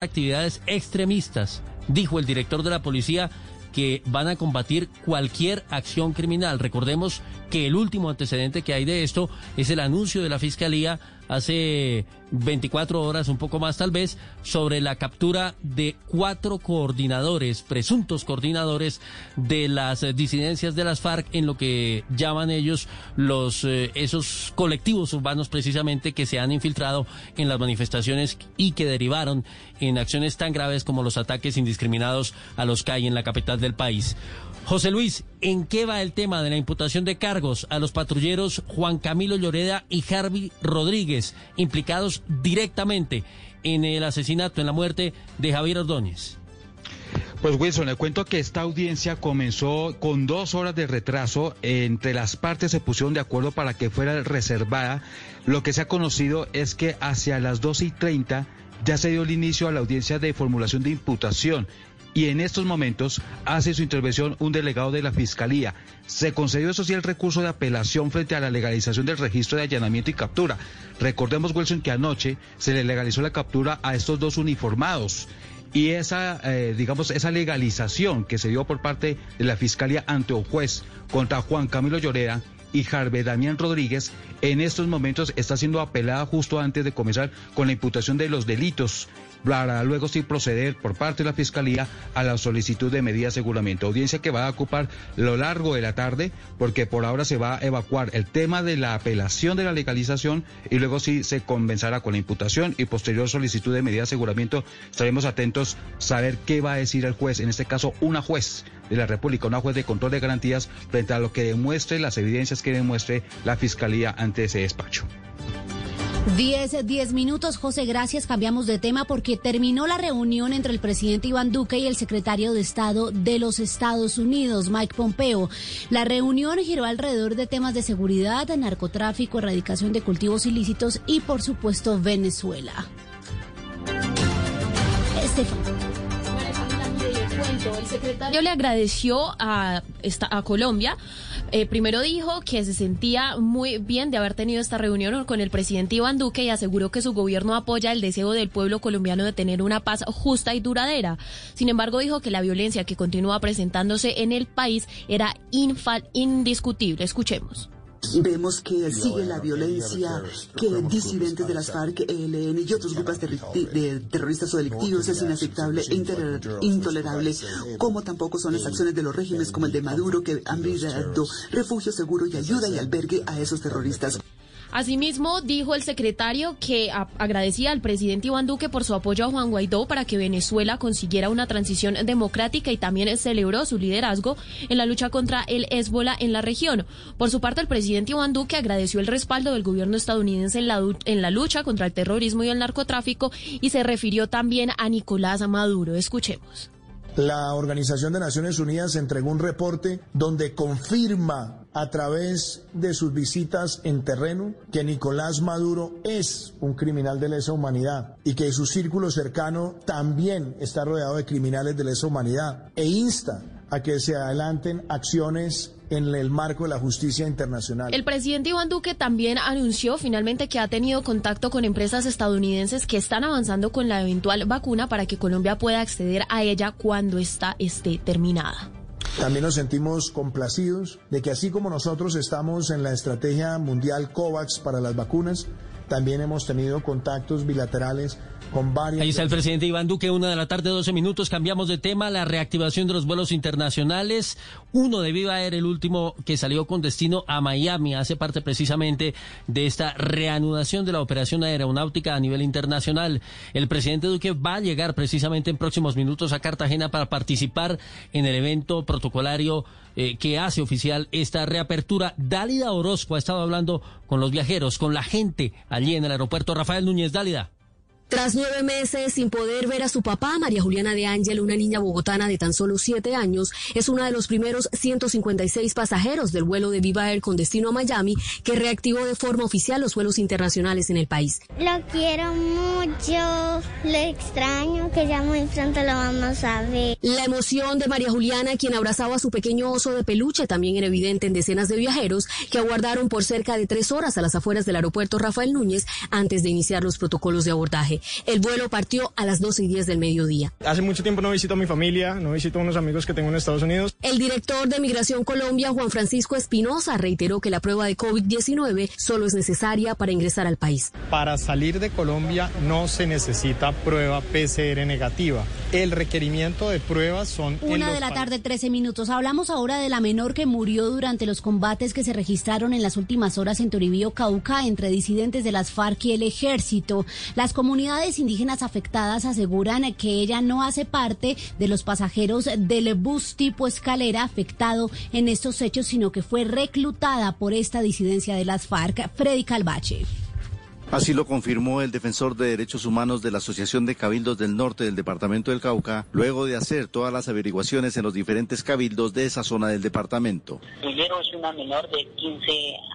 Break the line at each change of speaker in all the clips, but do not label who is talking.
actividades extremistas, dijo el director de la policía que van a combatir cualquier acción criminal. Recordemos que el último antecedente que hay de esto es el anuncio de la Fiscalía hace 24 horas, un poco más tal vez, sobre la captura de cuatro coordinadores, presuntos coordinadores de las disidencias de las FARC en lo que llaman ellos los eh, esos colectivos urbanos precisamente que se han infiltrado en las manifestaciones y que derivaron en acciones tan graves como los ataques indiscriminados a los CAI en la capital del país. José Luis, ¿en qué va el tema de la imputación de cargos a los patrulleros Juan Camilo Lloreda y Harvey Rodríguez, implicados directamente en el asesinato, en la muerte de Javier Ordóñez?
Pues Wilson, le cuento que esta audiencia comenzó con dos horas de retraso. Entre las partes se pusieron de acuerdo para que fuera reservada. Lo que se ha conocido es que hacia las 12 y 30 ya se dio el inicio a la audiencia de formulación de imputación y en estos momentos hace su intervención un delegado de la Fiscalía. Se concedió, eso sí, el recurso de apelación frente a la legalización del registro de allanamiento y captura. Recordemos, Wilson, que anoche se le legalizó la captura a estos dos uniformados. Y esa, eh, digamos, esa legalización que se dio por parte de la Fiscalía ante un juez contra Juan Camilo Lloreda y Jarve Damián Rodríguez en estos momentos está siendo apelada justo antes de comenzar con la imputación de los delitos para luego sí proceder por parte de la Fiscalía a la solicitud de medida de aseguramiento. Audiencia que va a ocupar lo largo de la tarde porque por ahora se va a evacuar el tema de la apelación de la legalización y luego sí se convencerá con la imputación y posterior solicitud de medida de aseguramiento. Estaremos atentos a saber qué va a decir el juez, en este caso una juez de la República, una juez de control de garantías frente a lo que demuestre las evidencias que demuestre la Fiscalía ante ese despacho.
10, 10 minutos, José, gracias. Cambiamos de tema porque terminó la reunión entre el presidente Iván Duque y el secretario de Estado de los Estados Unidos, Mike Pompeo. La reunión giró alrededor de temas de seguridad, narcotráfico, erradicación de cultivos ilícitos y, por supuesto, Venezuela.
El secretario le agradeció a, a Colombia eh, primero dijo que se sentía muy bien de haber tenido esta reunión con el presidente Iván Duque y aseguró que su gobierno apoya el deseo del pueblo colombiano de tener una paz justa y duradera. Sin embargo, dijo que la violencia que continúa presentándose en el país era indiscutible. Escuchemos.
Vemos que sigue la violencia, que disidentes de las FARC, ELN y otros grupos de terroristas o delictivos es inaceptable e intolerable, como tampoco son las acciones de los regímenes como el de Maduro que han brindado refugio seguro y ayuda y albergue a esos terroristas.
Asimismo, dijo el secretario que agradecía al presidente Iván Duque por su apoyo a Juan Guaidó para que Venezuela consiguiera una transición democrática y también celebró su liderazgo en la lucha contra el Hezbollah en la región. Por su parte, el presidente Iván Duque agradeció el respaldo del gobierno estadounidense en la, en la lucha contra el terrorismo y el narcotráfico y se refirió también a Nicolás Maduro. Escuchemos.
La Organización de Naciones Unidas entregó un reporte donde confirma a través de sus visitas en terreno que Nicolás Maduro es un criminal de lesa humanidad y que su círculo cercano también está rodeado de criminales de lesa humanidad e insta a que se adelanten acciones en el marco de la justicia internacional.
El presidente Iván Duque también anunció finalmente que ha tenido contacto con empresas estadounidenses que están avanzando con la eventual vacuna para que Colombia pueda acceder a ella cuando esta esté terminada.
También nos sentimos complacidos de que así como nosotros estamos en la estrategia mundial COVAX para las vacunas, también hemos tenido contactos bilaterales con.
Ahí está el presidente Iván Duque, una de la tarde, 12 minutos. Cambiamos de tema, la reactivación de los vuelos internacionales. Uno de Viva Air, el último que salió con destino a Miami, hace parte precisamente de esta reanudación de la operación aeronáutica a nivel internacional. El presidente Duque va a llegar precisamente en próximos minutos a Cartagena para participar en el evento protocolario eh, que hace oficial esta reapertura. Dálida Orozco ha estado hablando con los viajeros, con la gente allí en el aeropuerto. Rafael Núñez Dálida.
Tras nueve meses sin poder ver a su papá, María Juliana de Ángel, una niña bogotana de tan solo siete años, es una de los primeros 156 pasajeros del vuelo de Viva Air con destino a Miami que reactivó de forma oficial los vuelos internacionales en el país.
Lo quiero mucho, lo extraño, que ya muy pronto lo vamos a ver.
La emoción de María Juliana, quien abrazaba a su pequeño oso de peluche, también era evidente en decenas de viajeros que aguardaron por cerca de tres horas a las afueras del aeropuerto Rafael Núñez antes de iniciar los protocolos de abordaje. El vuelo partió a las 12 y 10 del mediodía.
Hace mucho tiempo no visito a mi familia, no visito a unos amigos que tengo en Estados Unidos.
El director de Migración Colombia, Juan Francisco Espinosa, reiteró que la prueba de COVID-19 solo es necesaria para ingresar al país.
Para salir de Colombia no se necesita prueba PCR negativa. El requerimiento de pruebas son...
Una de la tarde, 13 minutos. Hablamos ahora de la menor que murió durante los combates que se registraron en las últimas horas en Toribío, Cauca, entre disidentes de las FARC y el ejército. Las comunidades indígenas afectadas aseguran que ella no hace parte de los pasajeros del bus tipo escalera afectado en estos hechos, sino que fue reclutada por esta disidencia de las FARC. Freddy Calvache.
Así lo confirmó el defensor de derechos humanos de la Asociación de Cabildos del Norte del Departamento del Cauca, luego de hacer todas las averiguaciones en los diferentes cabildos de esa zona del departamento.
Primero es una menor de 15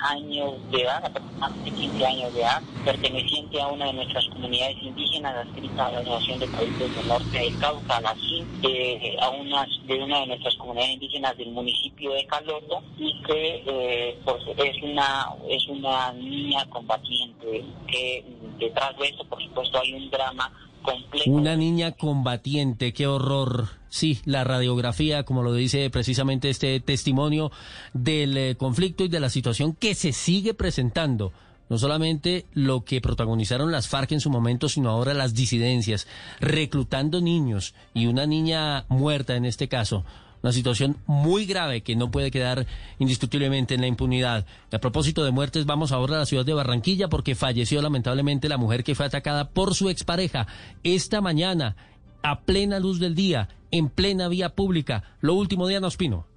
años de edad, aproximadamente 15 años de edad, perteneciente a una de nuestras comunidades indígenas adscrita a la Asociación de Cabildos del Norte del Cauca, la CIN, eh, a una, de una de nuestras comunidades indígenas del municipio de Caloto, y que eh, pues, es, una, es una niña combatiente que detrás de esto, por supuesto, hay un drama complejo.
Una niña combatiente, qué horror. Sí, la radiografía, como lo dice precisamente este testimonio del eh, conflicto y de la situación que se sigue presentando. No solamente lo que protagonizaron las FARC en su momento, sino ahora las disidencias, reclutando niños y una niña muerta en este caso una situación muy grave que no puede quedar indiscutiblemente en la impunidad. A propósito de muertes, vamos ahora a la ciudad de Barranquilla porque falleció lamentablemente la mujer que fue atacada por su expareja esta mañana, a plena luz del día, en plena vía pública. Lo último, Diana Ospino.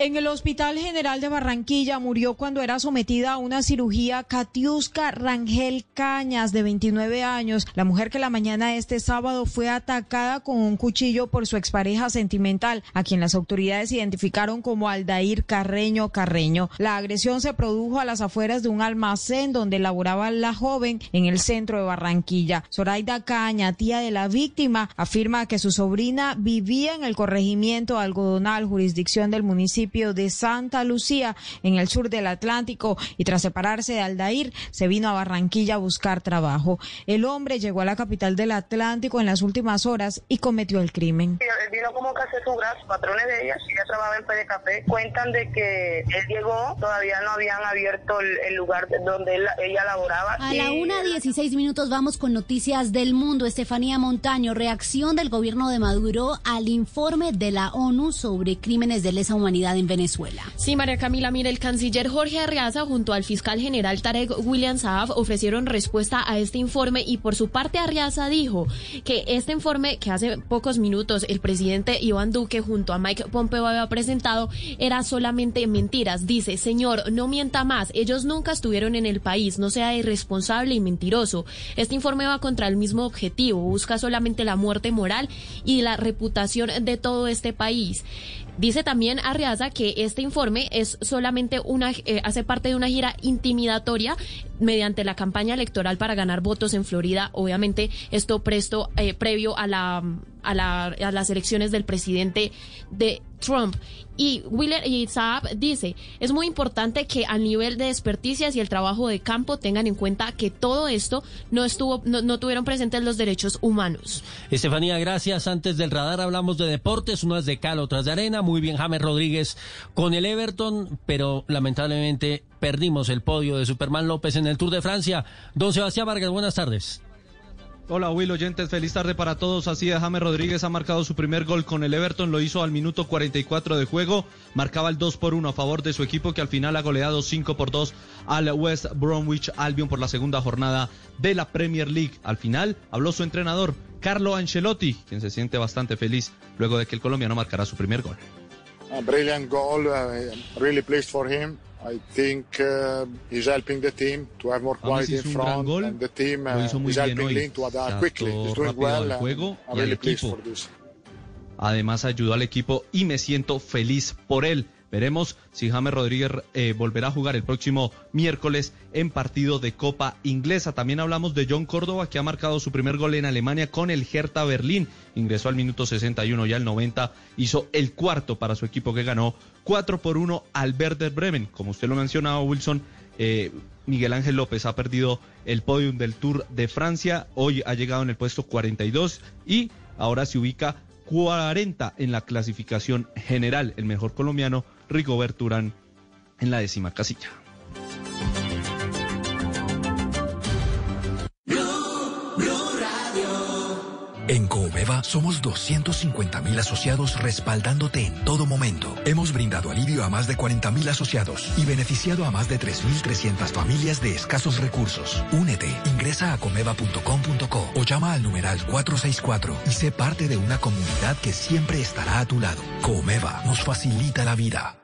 En el Hospital General de Barranquilla murió cuando era sometida a una cirugía Katiuska Rangel Cañas, de 29 años, la mujer que la mañana de este sábado fue atacada con un cuchillo por su expareja sentimental, a quien las autoridades identificaron como Aldair Carreño Carreño. La agresión se produjo a las afueras de un almacén donde laboraba la joven en el centro de Barranquilla. Zoraida Caña, tía de la víctima, afirma que su sobrina vivía en el corregimiento algodonal, jurisdicción del municipio de Santa Lucía, en el sur del Atlántico, y tras separarse de Aldair, se vino a Barranquilla a buscar trabajo. El hombre llegó a la capital del Atlántico en las últimas horas y cometió el crimen.
vino como casetura, patrones de ella, ella trabajaba en PD Café, cuentan de que él llegó, todavía no habían abierto el, lugar donde ella laboraba.
A la una 16 minutos vamos con noticias del mundo. Estefanía Montaño, reacción del gobierno de Maduro al informe de la ONU sobre crímenes de lesa humanidad en Venezuela.
Sí, María Camila, mire, el canciller Jorge Arriaza junto al fiscal general Tarek William Saab ofrecieron respuesta a este informe y por su parte Arriaza dijo que este informe que hace pocos minutos el presidente Iván Duque junto a Mike Pompeo había presentado era solamente mentiras. Dice, señor, no mienta más, ellos nunca estuvieron en el país, no sea irresponsable y mentiroso. Este informe va contra el mismo objetivo, busca solamente la muerte moral y la reputación de todo este país. Dice también Arriaza que este informe es solamente una, eh, hace parte de una gira intimidatoria mediante la campaña electoral para ganar votos en Florida. Obviamente esto presto, eh, previo a la a, la, a las elecciones del presidente de Trump. Y Willer y Saab dice, es muy importante que al nivel de desperticias y el trabajo de campo tengan en cuenta que todo esto no estuvo, no, tuvieron presentes los derechos humanos.
Estefanía, gracias. Antes del radar hablamos de deportes, unas de cal, otras de arena. Muy bien, James Rodríguez con el Everton, pero lamentablemente perdimos el podio de Superman López en el Tour de Francia. Don Sebastián Vargas, buenas tardes.
Hola Will oyentes, feliz tarde para todos. Así es, James Rodríguez ha marcado su primer gol con el Everton, lo hizo al minuto 44 de juego, marcaba el 2 por 1 a favor de su equipo que al final ha goleado 5 por 2 al West Bromwich Albion por la segunda jornada de la Premier League. Al final habló su entrenador, Carlo Ancelotti, quien se siente bastante feliz luego de que el colombiano marcará su primer gol.
A brilliant goal, uh, really pleased for him. I think uh, he's helping the team to have more quality in front,
gol, and the team uh, is helping Lynn to adapt quickly. He's doing well, juego I'm really pleased for this. Además ayudó al equipo y me siento feliz por él. Veremos si James Rodríguez eh, volverá a jugar el próximo miércoles en partido de Copa Inglesa. También hablamos de John Córdoba, que ha marcado su primer gol en Alemania con el Hertha Berlín. Ingresó al minuto 61 y al 90 hizo el cuarto para su equipo que ganó 4 por 1 al Werder Bremen. Como usted lo mencionaba, Wilson, Eh, Miguel Ángel López ha perdido el podium del Tour de Francia, hoy ha llegado en el puesto 42 y ahora se ubica 40 en la clasificación general. El mejor colombiano, Rigobert Urán, en la décima casilla.
Coomeva somos 250 mil asociados respaldándote en todo momento. Hemos brindado alivio a más de 40 mil asociados y beneficiado a más de 3.300 familias de escasos recursos. Únete, ingresa a comeva.com.co o llama al numeral 464 y sé parte de una comunidad que siempre estará a tu lado. Comeva nos facilita la vida.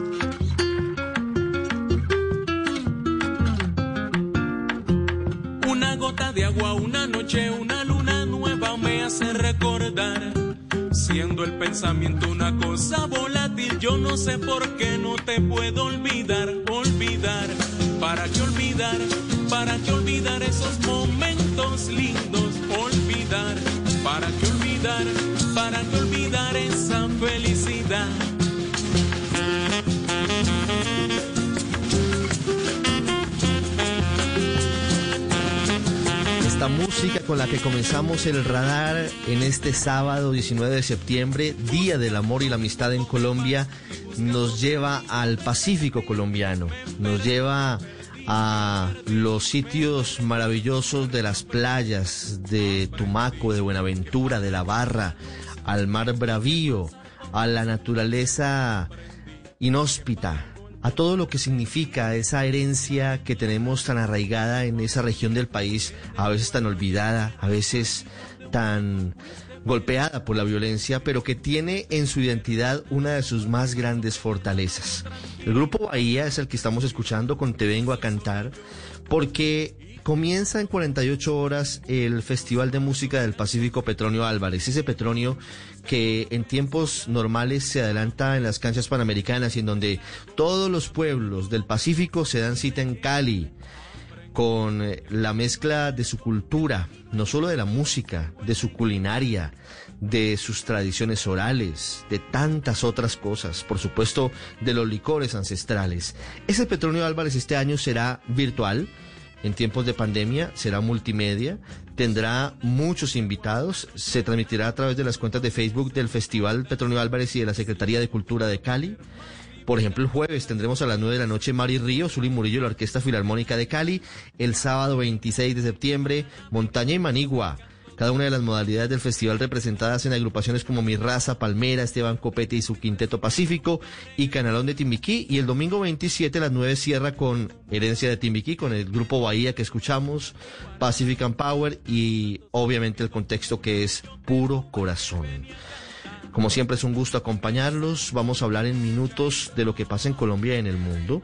Pensamiento una cosa volátil, yo no sé por qué no te puedo olvidar, olvidar. ¿Para qué olvidar? ¿Para qué olvidar esos momentos lindos? Olvidar. ¿Para qué olvidar? ¿Para qué olvidar esa felicidad?
Música con la que comenzamos el radar en este sábado 19 de septiembre, Día del Amor y la Amistad en Colombia, nos lleva al Pacífico colombiano, nos lleva a los sitios maravillosos de las playas de Tumaco, de Buenaventura, de La Barra, al mar bravío, a la naturaleza inhóspita, a todo lo que significa esa herencia que tenemos tan arraigada en esa región del país, a veces tan olvidada, a veces tan golpeada por la violencia, pero que tiene en su identidad una de sus más grandes fortalezas. El grupo Bahía es el que estamos escuchando con Te Vengo a Cantar, porque comienza en 48 horas el Festival de Música del Pacífico Petronio Álvarez, ese Petronio que en tiempos normales se adelanta en las canchas panamericanas y en donde todos los pueblos del Pacífico se dan cita en Cali con eh, la mezcla de su cultura, no solo de la música, de su culinaria, de sus tradiciones orales, de tantas otras cosas, por supuesto de los licores ancestrales. Ese Petronio Álvarez este año será virtual, en tiempos de pandemia, será multimedia, tendrá muchos invitados, se transmitirá a través de las cuentas de Facebook del Festival Petronio Álvarez y de la Secretaría de Cultura de Cali. Por ejemplo, el jueves tendremos a las 9 de la noche Mari Río, Zuli Murillo la Orquesta Filarmónica de Cali. El sábado 26 de septiembre, Montaña y Manigua. Cada una de las modalidades del festival representadas en agrupaciones como Mi Raza, Palmera, Esteban Copete y su Quinteto Pacífico y Canalón de Timbiquí. Y el domingo 27 a las 9 cierra con Herencia de Timbiquí, con el grupo Bahía que escuchamos, Pacific and Power y obviamente el contexto que es puro corazón. Como siempre es un gusto acompañarlos. Vamos a hablar en minutos de lo que pasa en Colombia y en el mundo.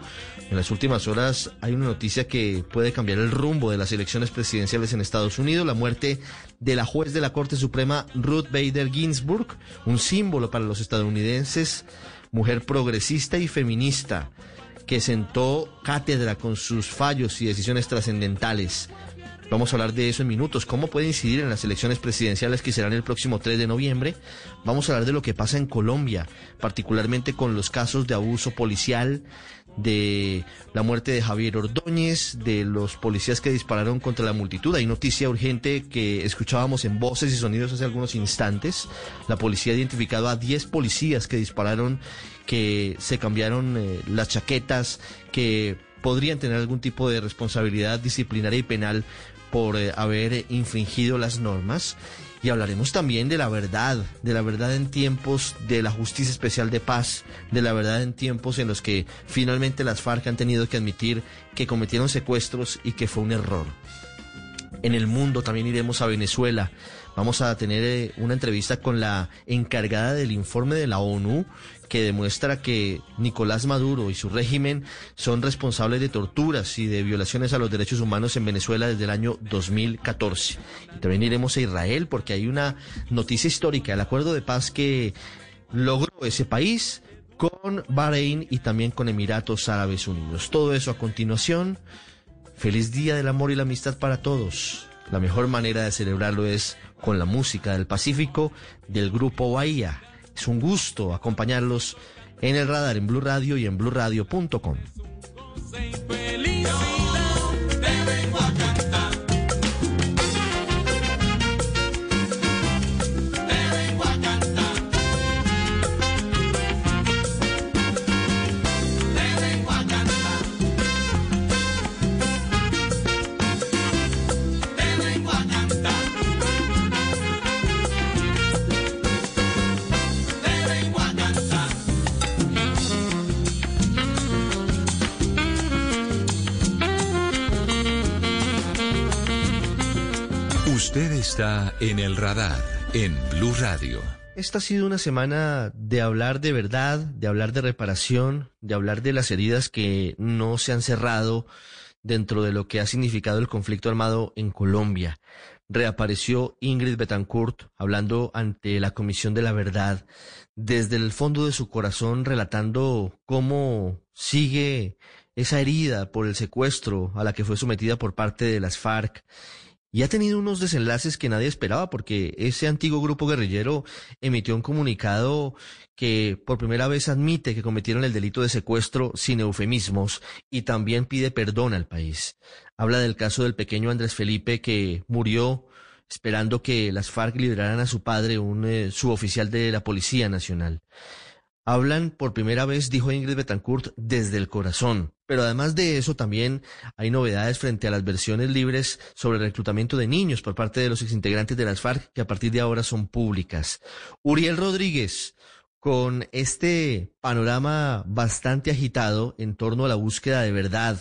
En las últimas horas hay una noticia que puede cambiar el rumbo de las elecciones presidenciales en Estados Unidos, la muerte de la juez de la Corte Suprema Ruth Bader Ginsburg, un símbolo para los estadounidenses, mujer progresista y feminista que sentó cátedra con sus fallos y decisiones trascendentales. Vamos a hablar de eso en minutos, cómo puede incidir en las elecciones presidenciales que serán el próximo 3 de noviembre. Vamos a hablar de lo que pasa en Colombia, particularmente con los casos de abuso policial, de la muerte de Javier Ordóñez, de los policías que dispararon contra la multitud. Hay noticia urgente que escuchábamos en voces y sonidos hace algunos instantes. La policía ha identificado a 10 policías que dispararon, que se cambiaron eh, las chaquetas, que podrían tener algún tipo de responsabilidad disciplinaria y penal por eh, haber infringido las normas. Y hablaremos también de la verdad, de la verdad en tiempos de la Justicia Especial de Paz, de la verdad en tiempos en los que finalmente las FARC han tenido que admitir que cometieron secuestros y que fue un error. En el mundo también iremos a Venezuela. Vamos a tener eh, una entrevista con la encargada del informe de la ONU que demuestra que Nicolás Maduro y su régimen son responsables de torturas y de violaciones a los derechos humanos en Venezuela desde el año 2014. Y también iremos a Israel porque hay una noticia histórica, el acuerdo de paz que logró ese país con Bahrein y también con Emiratos Árabes Unidos. Todo eso a continuación. Feliz Día del Amor y la Amistad para todos. La mejor manera de celebrarlo es con la música del Pacífico del grupo Bahía. Es un gusto acompañarlos en el radar en Blue Radio y en bluradio.com.
en el radar en Blue Radio.
Esta ha sido una semana de hablar de verdad, de hablar de reparación, de hablar de las heridas que no se han cerrado dentro de lo que ha significado el conflicto armado en Colombia. Reapareció Ingrid Betancourt hablando ante la Comisión de la Verdad, desde el fondo de su corazón relatando cómo sigue esa herida por el secuestro a la que fue sometida por parte de las FARC y ha tenido unos desenlaces que nadie esperaba porque ese antiguo grupo guerrillero emitió un comunicado que por primera vez admite que cometieron el delito de secuestro sin eufemismos y también pide perdón al país. Habla del caso del pequeño Andrés Felipe que murió esperando que las FARC liberaran a su padre, un eh, suboficial de la Policía Nacional. Hablan por primera vez, dijo Ingrid Betancourt, desde el corazón. Pero además de eso, también hay novedades frente a las versiones libres sobre el reclutamiento de niños por parte de los exintegrantes de las FARC, que a partir de ahora son públicas. Uriel Rodríguez, con este panorama bastante agitado en torno a la búsqueda de verdad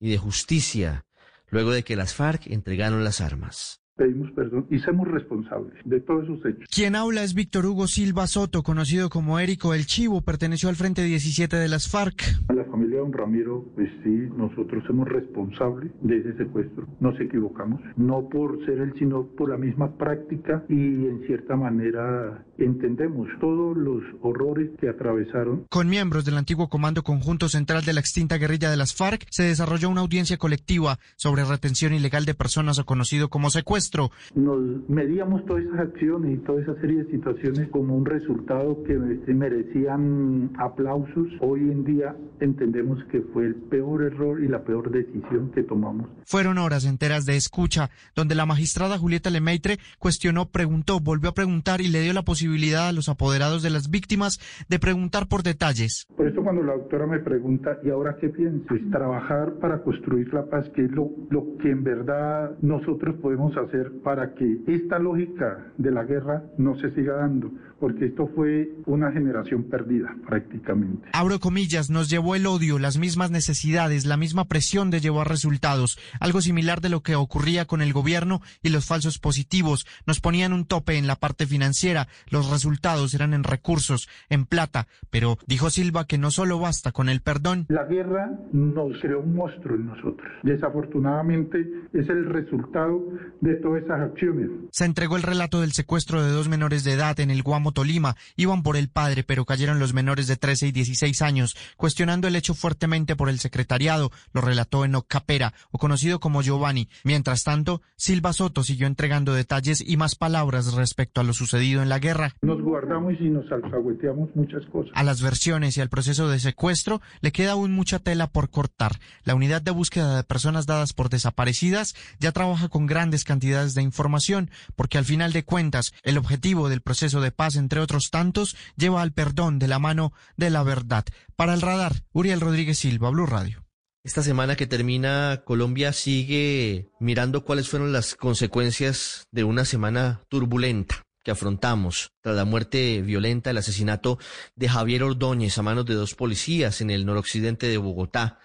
y de justicia, luego de que las FARC entregaron las armas
pedimos perdón y somos responsables de todos esos hechos.
Quien habla es Víctor Hugo Silva Soto, conocido como Érico El Chivo, perteneció al Frente 17 de las FARC.
A la familia de don Ramiro, pues sí, nosotros somos responsables de ese secuestro. Nos equivocamos, no por ser él, sino por la misma práctica y en cierta manera entendemos todos los horrores que atravesaron.
Con miembros del antiguo Comando Conjunto Central de la extinta guerrilla de las FARC se desarrolló una audiencia colectiva sobre retención ilegal de personas o conocido como secuestro
nos medíamos todas esas acciones y toda esa serie de situaciones como un resultado que merecían aplausos. Hoy en día entendemos que fue el peor error y la peor decisión que tomamos.
Fueron horas enteras de escucha, donde la magistrada Julieta Lemaitre cuestionó, preguntó, volvió a preguntar y le dio la posibilidad a los apoderados de las víctimas de preguntar por detalles.
Por eso cuando la doctora me pregunta, ¿y ahora qué pienso? Pues trabajar para construir la paz, que es lo, lo que en verdad nosotros podemos hacer para que esta lógica de la guerra no se siga dando, porque esto fue una generación perdida prácticamente.
Abro comillas, nos llevó el odio, las mismas necesidades, la misma presión de llevar resultados, algo similar de lo que ocurría con el gobierno y los falsos positivos, nos ponían un tope en la parte financiera, los resultados eran en recursos, en plata, pero dijo Silva que no solo basta con el perdón.
La guerra nos creó un monstruo en nosotros. Desafortunadamente es el resultado de todas esas acciones.
Se entregó el relato del secuestro de dos menores de edad en el Guamo Tolima. Iban por el padre, pero cayeron los menores de 13 y 16 años. Cuestionando el hecho fuertemente por el secretariado, lo relató Enoch Capera, o conocido como Giovanni. Mientras tanto, Silva Soto siguió entregando detalles y más palabras respecto a lo sucedido en la guerra.
Nos guardamos y nos alcahueteamos muchas cosas.
A las versiones y al proceso de secuestro le queda aún mucha tela por cortar. La unidad de búsqueda de personas dadas por desaparecidas ya trabaja con grandes cantidades de información, porque al final de cuentas el objetivo del proceso de paz, entre otros tantos, lleva al perdón de la mano de la verdad. Para el radar, Uriel Rodríguez Silva, Blue Radio.
Esta semana que termina, Colombia sigue mirando cuáles fueron las consecuencias de una semana turbulenta que afrontamos tras la muerte violenta, el asesinato de Javier Ordóñez a manos de dos policías en el noroccidente de Bogotá.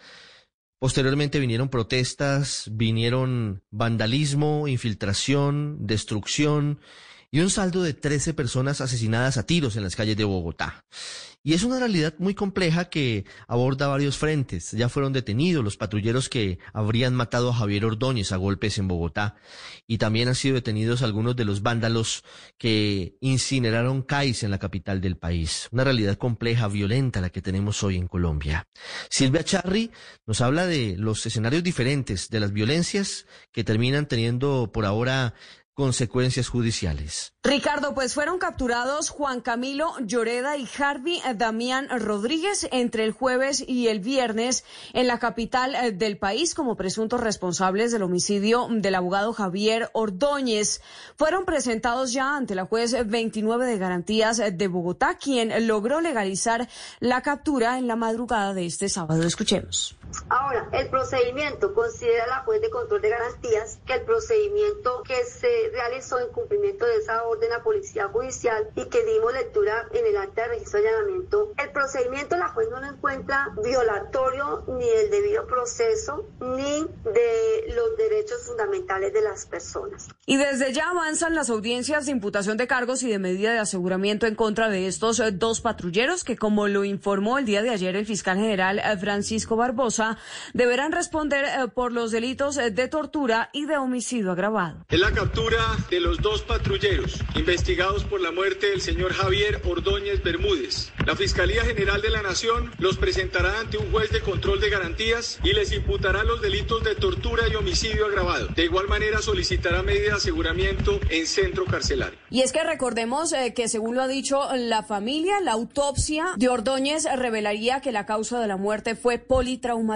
Posteriormente vinieron protestas, vinieron vandalismo, infiltración, destrucción y un saldo de 13 personas asesinadas a tiros en las calles de Bogotá. Y es una realidad muy compleja que aborda varios frentes. Ya fueron detenidos los patrulleros que habrían matado a Javier Ordóñez a golpes en Bogotá. Y también han sido detenidos algunos de los vándalos que incineraron CAIS en la capital del país. Una realidad compleja, violenta la que tenemos hoy en Colombia. Silvia Charri nos habla de los escenarios diferentes de las violencias que terminan teniendo por ahora consecuencias judiciales.
Ricardo, pues fueron capturados Juan Camilo Lloreda y Harvey Damián Rodríguez entre el jueves y el viernes en la capital eh, del país como presuntos responsables del homicidio del abogado Javier Ordóñez. Fueron presentados ya ante la juez 29 de garantías de Bogotá, quien logró legalizar la captura en la madrugada de este sábado. Escuchemos.
Ahora, el procedimiento considera la juez de control de garantías que el procedimiento que se realizó en cumplimiento de esa orden a Policía Judicial y que dimos lectura en el acta de registro de allanamiento, el procedimiento la juez no lo encuentra violatorio ni del debido proceso ni de los derechos fundamentales de las personas.
Y desde ya avanzan las audiencias de imputación de cargos y de medida de aseguramiento en contra de estos eh, dos patrulleros que, como lo informó el día de ayer el fiscal general eh, Francisco Barbosa, deberán responder eh, por los delitos de tortura y de homicidio agravado.
En la captura de los dos patrulleros investigados por la muerte del señor Javier Ordóñez Bermúdez. La Fiscalía General de la Nación los presentará ante un juez de control de garantías y les imputará los delitos de tortura y homicidio agravado. De igual manera solicitará medida de aseguramiento en centro carcelario.
Y es que recordemos eh, que según lo ha dicho la familia, la autopsia de Ordóñez revelaría que la causa de la muerte fue politraumatismo.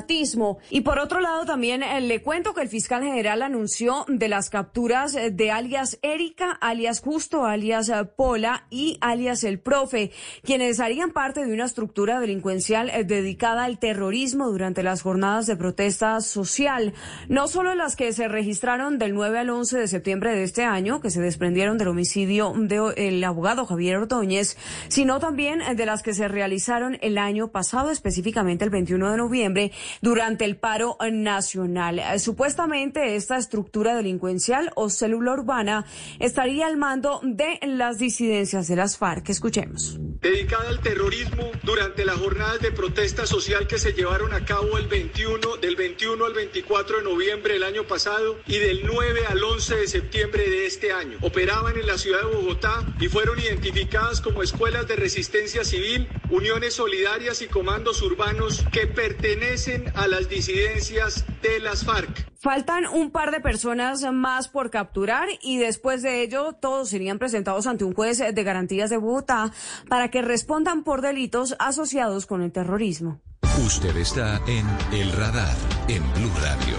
Y por otro lado también eh, le cuento que el fiscal general anunció de las capturas eh, de alias Erika, alias Justo, alias Pola y alias El Profe, quienes harían parte de una estructura delincuencial dedicada al terrorismo durante las jornadas de protesta social, no solo las que se registraron del 9 al 11 de septiembre de este año, que se desprendieron del homicidio del abogado Javier Ordóñez, sino también de las que se realizaron el año pasado, específicamente el 21 de noviembre, durante el paro nacional. Supuestamente esta estructura delincuencial o célula urbana estaría al mando de las disidencias de las FARC. Escuchemos.
Dedicada al terrorismo durante las jornadas de protesta social que se llevaron a cabo el 21, del 21 al 24 de noviembre del año pasado y del 9 al 11 de septiembre de este año. Operaban en la ciudad de Bogotá y fueron identificadas como escuelas de resistencia civil, uniones solidarias y comandos urbanos que pertenecen a las disidencias de las FARC.
Faltan un par de personas más por capturar y después de ello todos serían presentados ante un juez de garantías de Bogotá para que respondan por delitos asociados con el terrorismo.
Usted está en El Radar en Blue Radio.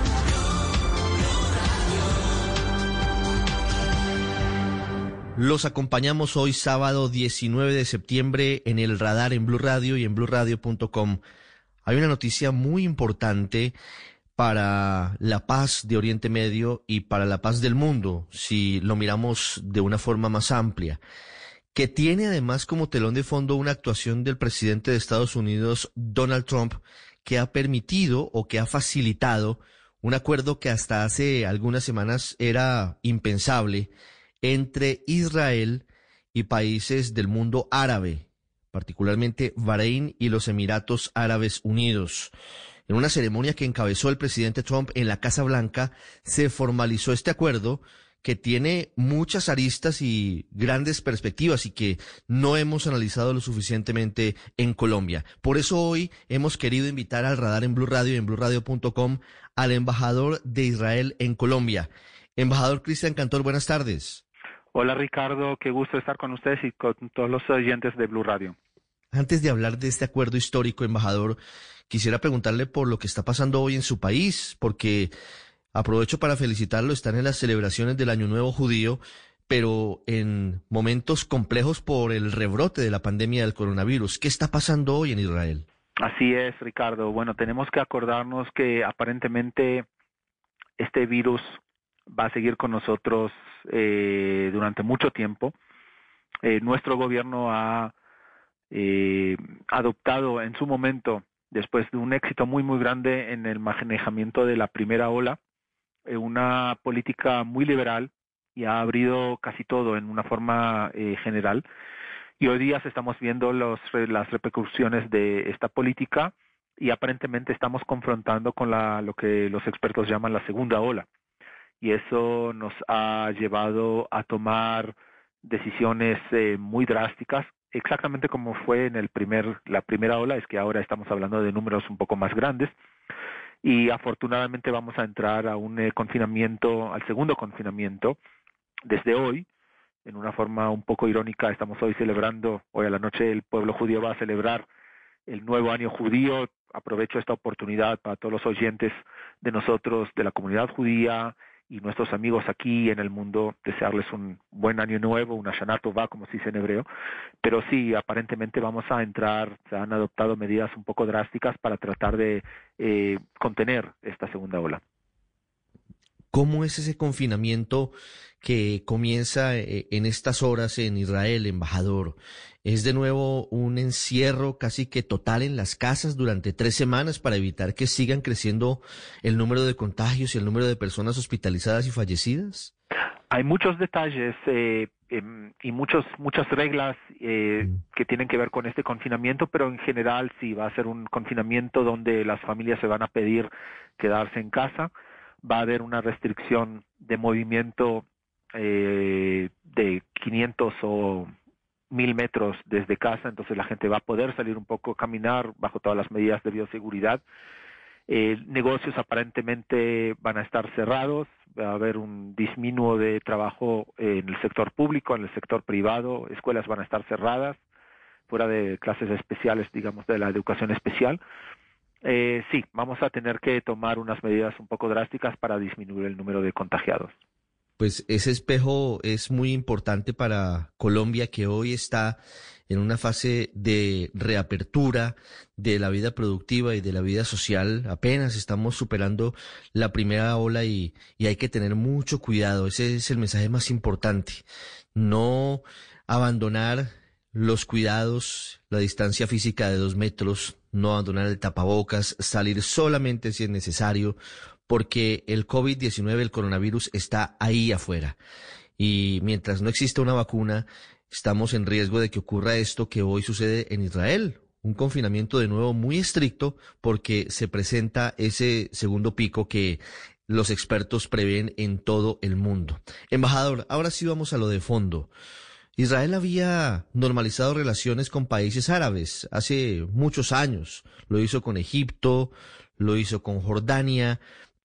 Los acompañamos hoy sábado 19 de septiembre en El Radar en Blue Radio y en bluradio.com. Hay una noticia muy importante para la paz de Oriente Medio y para la paz del mundo, si lo miramos de una forma más amplia, que tiene además como telón de fondo una actuación del presidente de Estados Unidos, Donald Trump, que ha permitido o que ha facilitado un acuerdo que hasta hace algunas semanas era impensable entre Israel y países del mundo árabe, particularmente Bahrein y los Emiratos Árabes Unidos. En una ceremonia que encabezó el presidente Trump en la Casa Blanca, se formalizó este acuerdo que tiene muchas aristas y grandes perspectivas y que no hemos analizado lo suficientemente en Colombia. Por eso hoy hemos querido invitar al radar en Blue Radio y en BlueRadio.com al embajador de Israel en Colombia. Embajador Cristian Cantor, buenas tardes.
Hola Ricardo, qué gusto estar con ustedes y con todos los oyentes de Blue Radio.
Antes de hablar de este acuerdo histórico, embajador, quisiera preguntarle por lo que está pasando hoy en su país, porque aprovecho para felicitarlo, están en las celebraciones del Año Nuevo Judío, pero en momentos complejos por el rebrote de la pandemia del coronavirus. ¿Qué está pasando hoy en Israel?
Así es, Ricardo. Bueno, tenemos que acordarnos que aparentemente este virus va a seguir con nosotros eh, durante mucho tiempo. Eh, nuestro gobierno ha eh, adoptado en su momento, después de un éxito muy, muy grande en el manejamiento de la primera ola, una política muy liberal y ha abrido casi todo en una forma general. Y hoy día estamos viendo los, las repercusiones de esta política y aparentemente estamos confrontando con la, lo que los expertos llaman la segunda ola. Y eso nos ha llevado a tomar decisiones eh, muy drásticas, exactamente como fue en el primer, la primera ola, es que ahora estamos hablando de números un poco más grandes. Y afortunadamente vamos a entrar a un eh, confinamiento, al segundo confinamiento, desde hoy, en una forma un poco irónica, estamos hoy celebrando, hoy a la noche el pueblo judío va a celebrar el nuevo año judío. Aprovecho esta oportunidad para todos los oyentes de nosotros, de la comunidad judía y nuestros amigos aquí en el mundo, desearles un buen año nuevo, un Ashanato va, como se dice en hebreo. Pero sí, aparentemente vamos a entrar, se han adoptado medidas un poco drásticas para tratar de eh, contener esta segunda ola.
¿Cómo es ese confinamiento que comienza eh, en estas horas en Israel, embajador? ¿Es de nuevo un encierro casi que total en las casas durante tres semanas para evitar que sigan creciendo el número de contagios y el número de personas hospitalizadas y fallecidas?
Hay muchos detalles eh, em, y muchos, muchas reglas eh, mm. que tienen que ver con este confinamiento, pero en general sí va a ser un confinamiento donde las familias se van a pedir quedarse en casa va a haber una restricción de movimiento eh, de 500 o 1000 metros desde casa, entonces la gente va a poder salir un poco, caminar bajo todas las medidas de bioseguridad. Eh, negocios aparentemente van a estar cerrados, va a haber un disminuo de trabajo en el sector público, en el sector privado, escuelas van a estar cerradas, fuera de clases especiales, digamos, de la educación especial. Eh, sí, vamos a tener que tomar unas medidas un poco drásticas para disminuir el número de contagiados.
Pues ese espejo es muy importante para Colombia que hoy está en una fase de reapertura de la vida productiva y de la vida social. Apenas estamos superando la primera ola y, y hay que tener mucho cuidado. Ese es el mensaje más importante. No abandonar los cuidados, la distancia física de dos metros, no abandonar el tapabocas, salir solamente si es necesario, porque el COVID-19, el coronavirus, está ahí afuera. Y mientras no exista una vacuna, estamos en riesgo de que ocurra esto que hoy sucede en Israel, un confinamiento de nuevo muy estricto porque se presenta ese segundo pico que los expertos prevén en todo el mundo. Embajador, ahora sí vamos a lo de fondo. Israel había normalizado relaciones con países árabes hace muchos años. Lo hizo con Egipto, lo hizo con Jordania,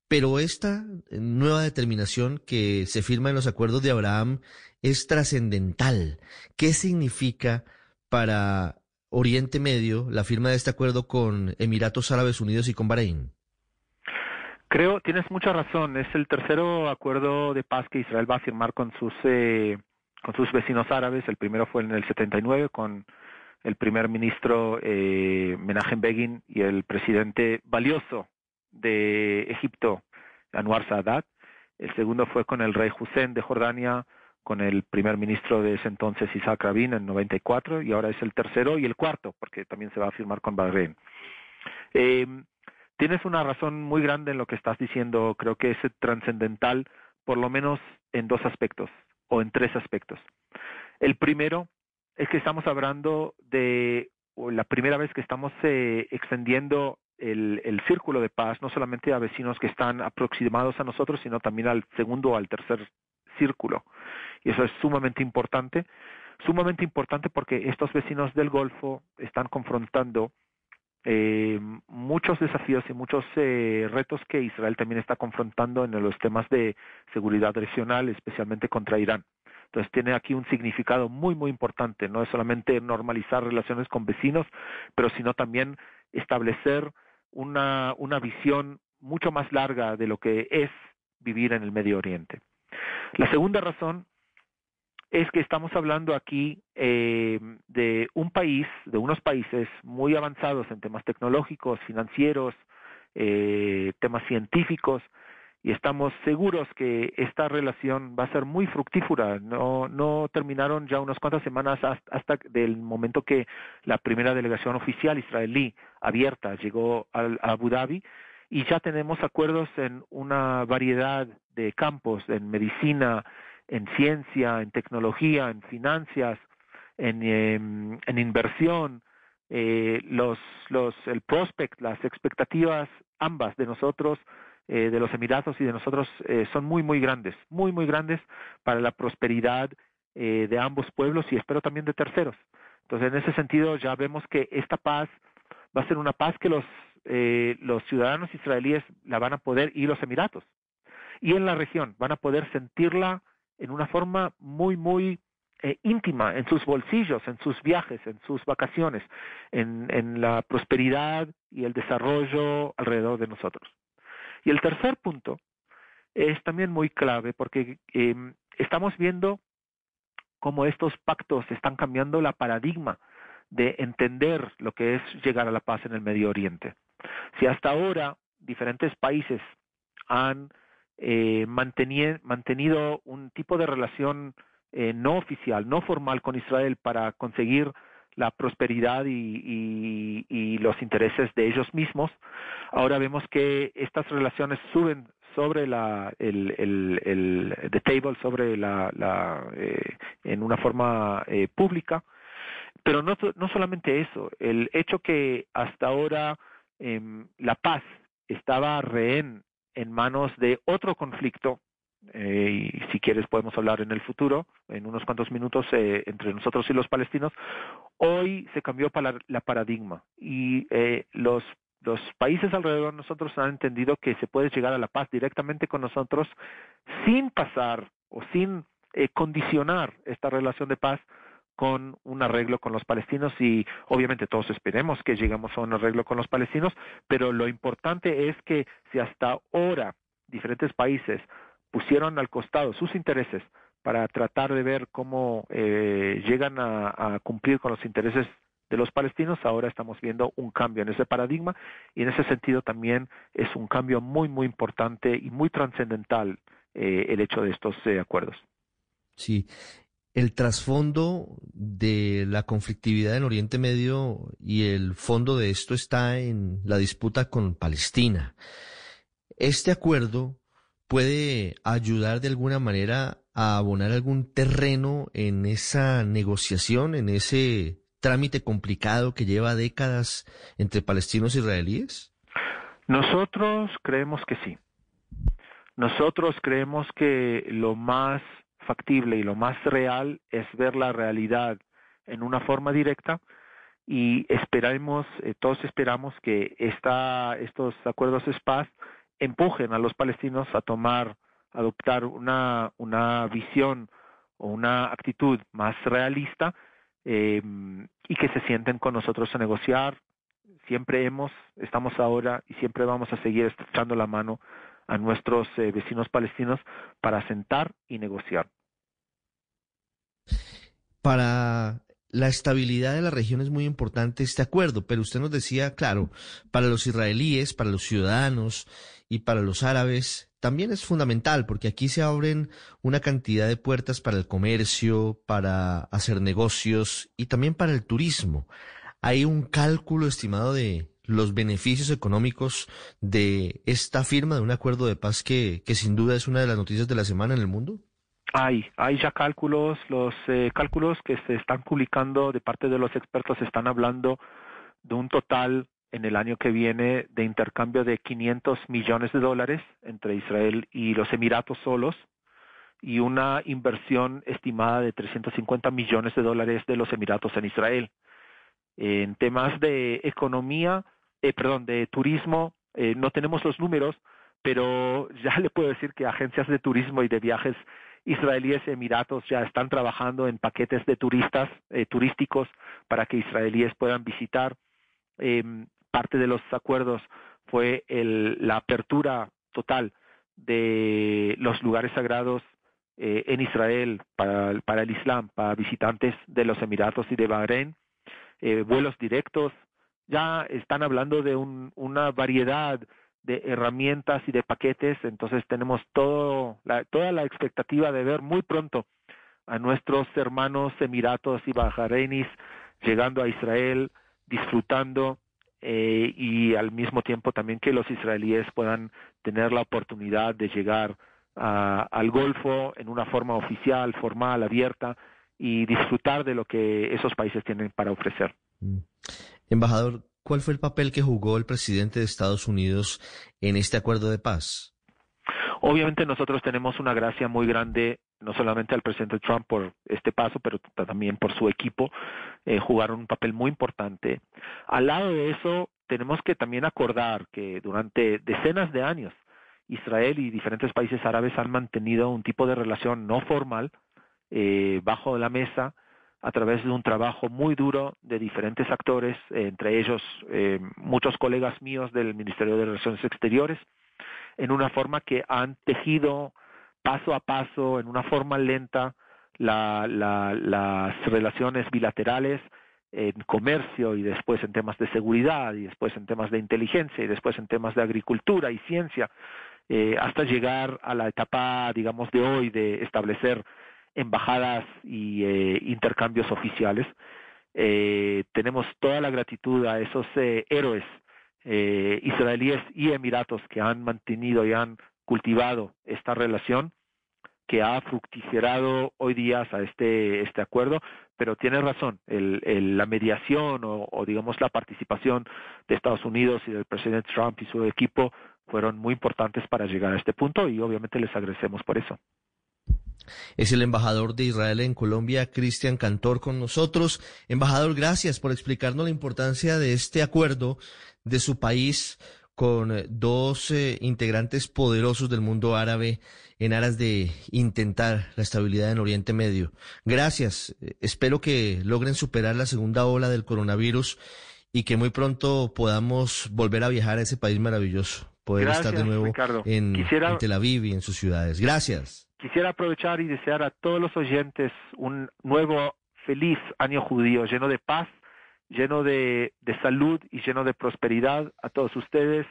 pero esta nueva determinación que se firma en los acuerdos de Abraham es trascendental. ¿Qué significa para Oriente Medio la firma de este acuerdo con Emiratos Árabes Unidos y con Bahrein?
Creo, tienes mucha razón. Es el tercero acuerdo de paz que Israel va a firmar con sus eh, con sus vecinos árabes. El primero fue en el 79 con el primer ministro eh, Begin y el presidente valioso de Egipto, Anwar Sadat. El segundo fue con el rey Hussein de Jordania, con el primer ministro de ese entonces Isaac Rabin en 94 y ahora es el tercero y el cuarto porque también se va a firmar con Bahrein. Eh, tienes una razón muy grande en lo que estás diciendo, creo que es trascendental por lo menos en dos aspectos o en tres aspectos. El primero es que estamos hablando de la primera vez que estamos eh, extendiendo el, el, círculo de paz, no solamente a vecinos que están aproximados a nosotros, sino también al segundo o al tercer círculo. Y eso es sumamente importante, sumamente importante porque estos vecinos del Golfo están confrontando eh, muchos desafíos y muchos eh, retos que Israel también está confrontando en los temas de seguridad regional, especialmente contra Irán. Entonces tiene aquí un significado muy, muy importante. No es solamente normalizar relaciones con vecinos, pero sino también establecer una, una visión mucho más larga de lo que es vivir en el Medio Oriente. La segunda razón es que estamos hablando aquí eh, de un país, de unos países muy avanzados en temas tecnológicos, financieros, eh, temas científicos, y estamos seguros que esta relación va a ser muy fructífera. No, no terminaron ya unas cuantas semanas hasta, hasta del momento que la primera delegación oficial israelí abierta llegó a Abu Dhabi y ya tenemos acuerdos en una variedad de campos, en medicina, en ciencia, en tecnología, en finanzas, en, em, inversión, eh, los, los, el prospect, las expectativas ambas de nosotros, eh, de los Emiratos y de nosotros eh, son muy, muy grandes, muy, muy grandes para la prosperidad eh, de ambos pueblos y espero también de terceros. Entonces, en ese sentido, ya vemos que esta paz va a ser una paz que los, los ciudadanos israelíes la van a poder y los Emiratos y en la región van a poder sentirla en una forma muy, muy eh, íntima en sus bolsillos, en sus viajes, en sus vacaciones, en, la prosperidad y el desarrollo alrededor de nosotros. Y el tercer punto es también muy clave porque eh, estamos viendo cómo estos pactos están cambiando la paradigma de entender lo que es llegar a la paz en el Medio Oriente. Si hasta ahora diferentes países han eh, mantenido un tipo de relación eh, no oficial, no formal con Israel para conseguir la prosperidad y, y, los intereses de ellos mismos. Ahora vemos que estas relaciones suben sobre la el, the table sobre la, la eh, en una forma eh, pública pero no, no solamente eso el hecho que hasta ahora eh, la paz estaba rehén en manos de otro conflicto eh, y si quieres podemos hablar en el futuro, en unos cuantos minutos, eh, entre nosotros y los palestinos, hoy se cambió la paradigma. Y eh, los, los países alrededor de nosotros han entendido que se puede llegar a la paz directamente con nosotros sin pasar o sin eh, condicionar esta relación de paz con un arreglo con los palestinos y obviamente todos esperemos que lleguemos a un arreglo con los palestinos, pero lo importante es que si hasta ahora diferentes países pusieron al costado sus intereses para tratar de ver cómo eh, llegan a, cumplir con los intereses de los palestinos, ahora estamos viendo un cambio en ese paradigma y en ese sentido también es un cambio muy, muy importante y muy trascendental eh, el hecho de estos eh, acuerdos.
Sí, el trasfondo de la conflictividad en Oriente Medio y el fondo de esto está en la disputa con Palestina. Este acuerdo puede ayudar de alguna manera a abonar algún terreno en esa negociación, en ese trámite complicado que lleva décadas entre palestinos e israelíes?
Nosotros creemos que sí. Nosotros creemos que lo más factible y lo más real es ver la realidad en una forma directa y esperamos, eh, todos esperamos que esta, estos acuerdos de paz empujen a los palestinos a tomar, adoptar una, una visión o una actitud más realista eh, y que se sienten con nosotros a negociar. Siempre hemos, estamos ahora y siempre vamos a seguir estrechando la mano a nuestros eh, vecinos palestinos para sentar y negociar.
Para la estabilidad de la región es muy importante este acuerdo, pero usted nos decía, claro, para los israelíes, para los ciudadanos y para los árabes también es fundamental porque aquí se abren una cantidad de puertas para el comercio, para hacer negocios y también para el turismo. Hay un cálculo estimado de los beneficios económicos de esta firma de un acuerdo de paz que, sin duda es una de las noticias de la semana en el mundo.
Hay, hay ya cálculos, los eh, cálculos que se están publicando de parte de los expertos están hablando de un total en el año que viene de intercambio de 500 millones de dólares entre Israel y los Emiratos solos y una inversión estimada de 350 millones de dólares de los Emiratos en Israel. En temas de economía, eh, perdón, de turismo, eh, no tenemos los números, pero ya le puedo decir que agencias de turismo y de viajes israelíes y emiratos ya están trabajando en paquetes de turistas eh, turísticos para que israelíes puedan visitar. Eh, parte de los acuerdos fue el, la apertura total de los lugares sagrados eh, en Israel para, para, el Islam, para visitantes de los Emiratos y de Bahrein, eh, vuelos directos. Ya están hablando de una variedad de herramientas y de paquetes, entonces tenemos todo la, toda la expectativa de ver muy pronto a nuestros hermanos Emiratos y Bahrainis llegando a Israel, disfrutando eh, y al mismo tiempo también que los israelíes puedan tener la oportunidad de llegar al Golfo en una forma oficial, formal, abierta y disfrutar de lo que esos países tienen para ofrecer. Mm.
Embajador, ¿cuál fue el papel que jugó el presidente de Estados Unidos en este acuerdo de paz?
Obviamente nosotros tenemos una gracia muy grande, no solamente al presidente Trump por este paso, pero también por su equipo, eh, jugaron un papel muy importante. Al lado de eso, tenemos que también acordar que durante decenas de años, Israel y diferentes países árabes han mantenido un tipo de relación no formal eh, bajo la mesa a través de un trabajo muy duro de diferentes actores, entre ellos eh, muchos colegas míos del Ministerio de Relaciones Exteriores, en una forma que han tejido paso a paso, en una forma lenta, las relaciones bilaterales en comercio y después en temas de seguridad y después en temas de inteligencia y después en temas de agricultura y ciencia eh, hasta llegar a la etapa, digamos, de hoy de establecer embajadas y eh, intercambios oficiales. Eh, tenemos toda la gratitud a esos héroes israelíes y emiratos que han mantenido y han cultivado esta relación que ha fructificado hoy día a este, este acuerdo, pero tiene razón, el, la mediación o, digamos la participación de Estados Unidos y del presidente Trump y su equipo fueron muy importantes para llegar a este punto y obviamente les agradecemos por eso.
Es el embajador de Israel en Colombia, Cristian Cantor, con nosotros. Embajador, gracias por explicarnos la importancia de este acuerdo de su país con dos eh, integrantes poderosos del mundo árabe en aras de intentar la estabilidad en Oriente Medio. Gracias. Espero que logren superar la segunda ola del coronavirus y que muy pronto podamos volver a viajar a ese país maravilloso poder estar de nuevo en, Tel Aviv y en sus ciudades. Gracias.
Quisiera aprovechar y desear a todos los oyentes un nuevo feliz año judío, lleno de paz, lleno de, salud y lleno de prosperidad a todos ustedes.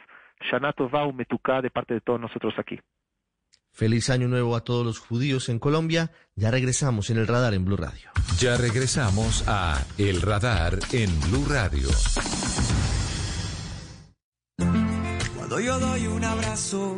Shana Tova Metuká de parte de todos nosotros aquí.
Feliz año nuevo a todos los judíos en Colombia. Ya regresamos en el radar en Blue Radio.
Ya regresamos a El Radar en Blue Radio.
Cuando yo doy un abrazo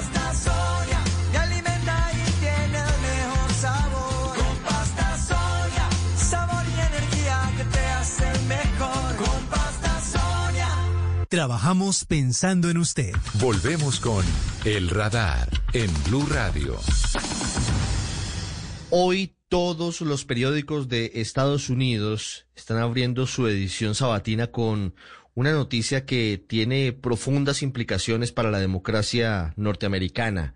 Trabajamos pensando en usted. Volvemos con El Radar en Blue Radio.
Hoy todos los periódicos de Estados Unidos están abriendo su edición sabatina con una noticia que tiene profundas implicaciones para la democracia norteamericana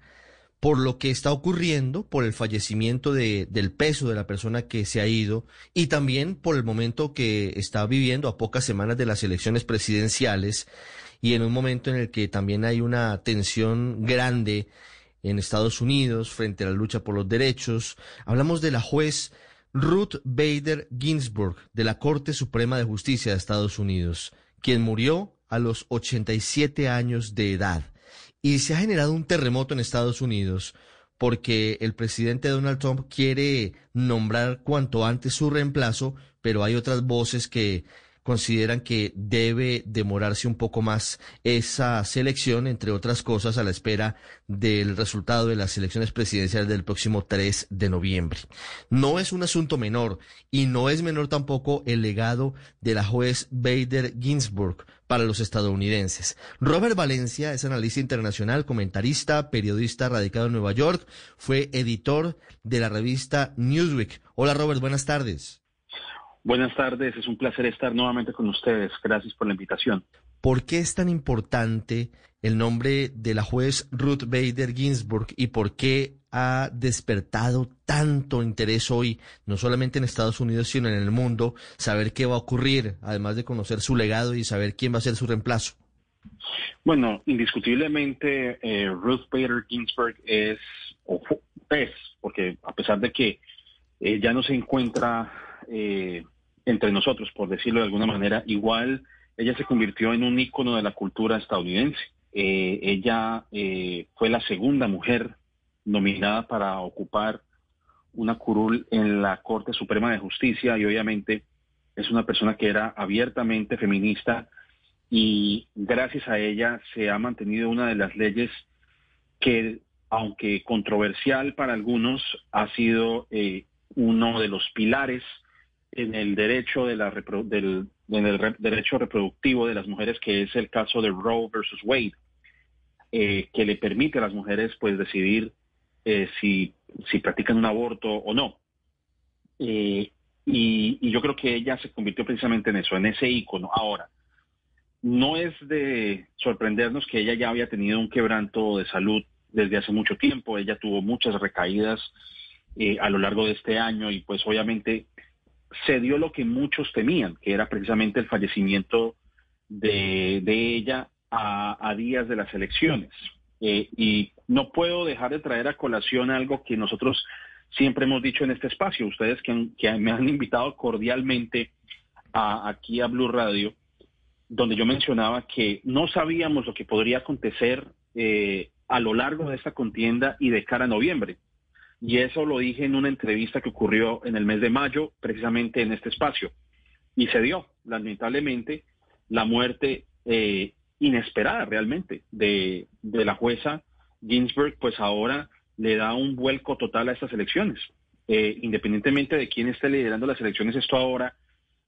por lo que está ocurriendo, por el fallecimiento de, del peso de la persona que se ha ido y también por el momento que está viviendo a pocas semanas de las elecciones presidenciales y en un momento en el que también hay una tensión grande en Estados Unidos frente a la lucha por los derechos. Hablamos de la juez Ruth Bader Ginsburg de la Corte Suprema de Justicia de Estados Unidos, quien murió a los 87 años de edad. Y se ha generado un terremoto en Estados Unidos porque el presidente Donald Trump quiere nombrar cuanto antes su reemplazo, pero hay otras voces que consideran que debe demorarse un poco más esa selección, entre otras cosas, a la espera del resultado de las elecciones presidenciales del próximo 3 de noviembre. No es un asunto menor y no es menor tampoco el legado de la juez Bader Ginsburg para los estadounidenses. Robert Valencia es analista internacional, comentarista, periodista radicado en Nueva York, fue editor de la revista Newsweek. Hola Robert, buenas tardes.
Buenas tardes, es un placer estar nuevamente con ustedes. Gracias por la invitación.
¿Por qué es tan importante el nombre de la juez Ruth Bader Ginsburg y por qué ha despertado tanto interés hoy, no solamente en Estados Unidos, sino en el mundo, saber qué va a ocurrir, además de conocer su legado y saber quién va a ser su reemplazo?
Bueno, indiscutiblemente eh, Ruth Bader Ginsburg es, o es, porque a pesar de que eh, ya no se encuentra eh, entre nosotros, por decirlo de alguna manera, igual ella se convirtió en un ícono de la cultura estadounidense. Eh, ella eh, fue la segunda mujer nominada para ocupar una curul en la Corte Suprema de Justicia y obviamente es una persona que era abiertamente feminista y gracias a ella se ha mantenido una de las leyes que, aunque controversial para algunos, ha sido eh, uno de los pilares en el derecho de la del, en el derecho reproductivo de las mujeres, que es el caso de Roe versus Wade, eh, que le permite a las mujeres pues decidir eh, si, si practican un aborto o no. Eh, y, yo creo que ella se convirtió precisamente en eso, en ese ícono. Ahora, no es de sorprendernos que ella ya había tenido un quebranto de salud desde hace mucho tiempo. Ella tuvo muchas recaídas a lo largo de este año y pues obviamente se dio lo que muchos temían, que era precisamente el fallecimiento de, ella a, días de las elecciones. Eh, y no puedo dejar de traer a colación algo que nosotros siempre hemos dicho en este espacio, ustedes que, me han invitado cordialmente aquí a Blue Radio, donde yo mencionaba que no sabíamos lo que podría acontecer eh, a lo largo de esta contienda y de cara a noviembre. Y eso lo dije en una entrevista que ocurrió en el mes de mayo, precisamente en este espacio. Y se dio, lamentablemente, la muerte eh, inesperada realmente de, la jueza Ginsburg, pues ahora le da un vuelco total a estas elecciones. Eh, independientemente de quién esté liderando las elecciones, esto ahora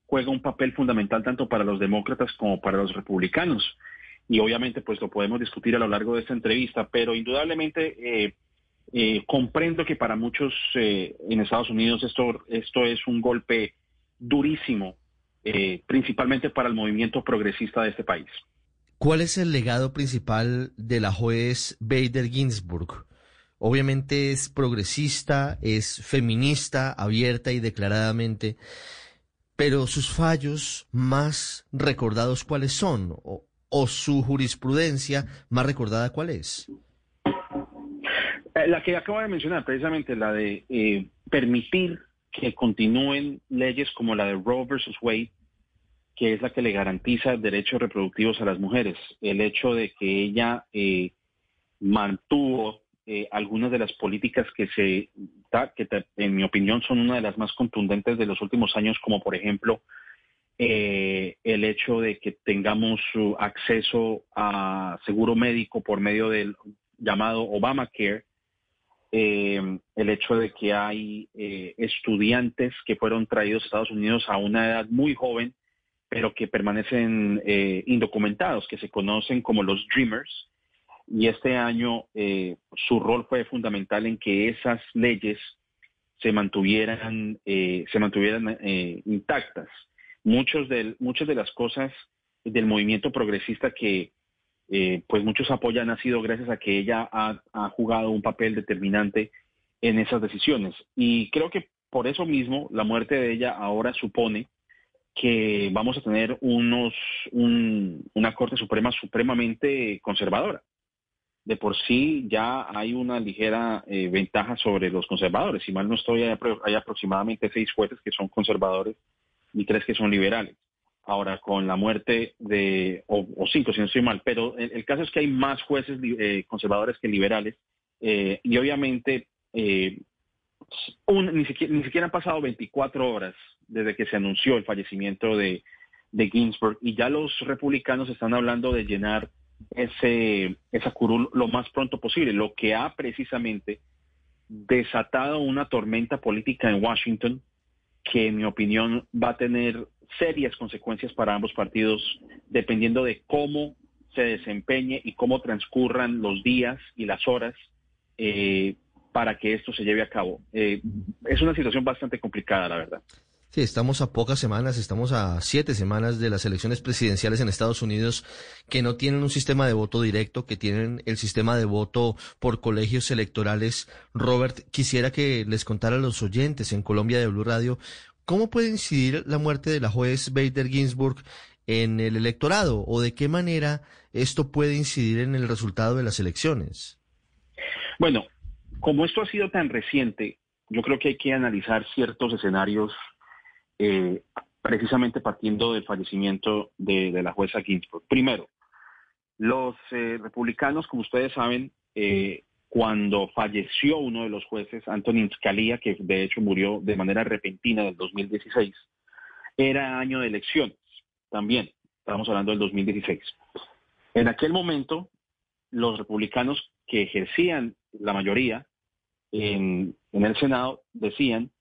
juega un papel fundamental tanto para los demócratas como para los republicanos. Y obviamente, pues lo podemos discutir a lo largo de esta entrevista, pero indudablemente eh, eh, comprendo que para muchos en Estados Unidos esto, esto es un golpe durísimo, principalmente para el movimiento progresista de este país.
¿Cuál es el legado principal de la juez Bader Ginsburg? Obviamente es progresista, es feminista, abierta y declaradamente, pero sus fallos más recordados cuáles son o su jurisprudencia más recordada cuál es?
Eh, la que acabo de mencionar, precisamente la de eh, permitir que continúen leyes como la de Roe versus Wade, que es la que le garantiza derechos reproductivos a las mujeres. El hecho de que ella eh, mantuvo algunas de las políticas que se que en mi opinión son una de las más contundentes de los últimos años, como por ejemplo el hecho de que tengamos acceso a seguro médico por medio del llamado Obamacare, eh, el hecho de que hay eh, estudiantes que fueron traídos a Estados Unidos a una edad muy joven, pero que permanecen eh, indocumentados, que se conocen como los Dreamers. Y este año su rol fue fundamental en que esas leyes se mantuvieran, se mantuvieran intactas. Muchos de, muchas de las cosas del movimiento progresista que eh, pues muchos apoyan ha sido gracias a que ella ha, jugado un papel determinante en esas decisiones. Y creo que por eso mismo la muerte de ella ahora supone que vamos a tener unos, una Corte Suprema supremamente conservadora. De por sí ya hay una ligera eh, ventaja sobre los conservadores. Si mal no estoy, hay aproximadamente seis jueces que son conservadores y tres que son liberales ahora con la muerte de, o, cinco si no estoy mal, pero el, caso es que hay más jueces eh, conservadores que liberales eh, y obviamente ni, siquiera, han pasado 24 horas desde que se anunció el fallecimiento de, de Ginsburg y ya los republicanos están hablando de llenar ese, esa curul lo más pronto posible, lo que ha precisamente desatado una tormenta política en Washington que en mi opinión va a tener serias consecuencias para ambos partidos dependiendo de cómo se desempeñe y cómo transcurran los días y las horas eh, para que esto se lleve a cabo. Eh, es una situación bastante complicada, la verdad.
Sí, estamos a pocas semanas, estamos a siete semanas de las elecciones presidenciales en Estados Unidos que no tienen un sistema de voto directo, que tienen el sistema de voto por colegios electorales. Robert, quisiera que les contara a los oyentes en Colombia de Blue Radio cómo puede incidir la muerte de la juez Bader Ginsburg en el electorado o de qué manera esto puede incidir en el resultado de las elecciones.
Bueno, como esto ha sido tan reciente, yo creo que hay que analizar ciertos escenarios eh, precisamente partiendo del fallecimiento de, la jueza Ginsburg. Primero, los eh, republicanos, como ustedes saben, eh, cuando falleció uno de los jueces, Antonin Scalia, que de hecho murió de manera repentina en el 2016, era año de elecciones también, estamos hablando del 2016. En aquel momento, los republicanos que ejercían la mayoría en, el Senado decían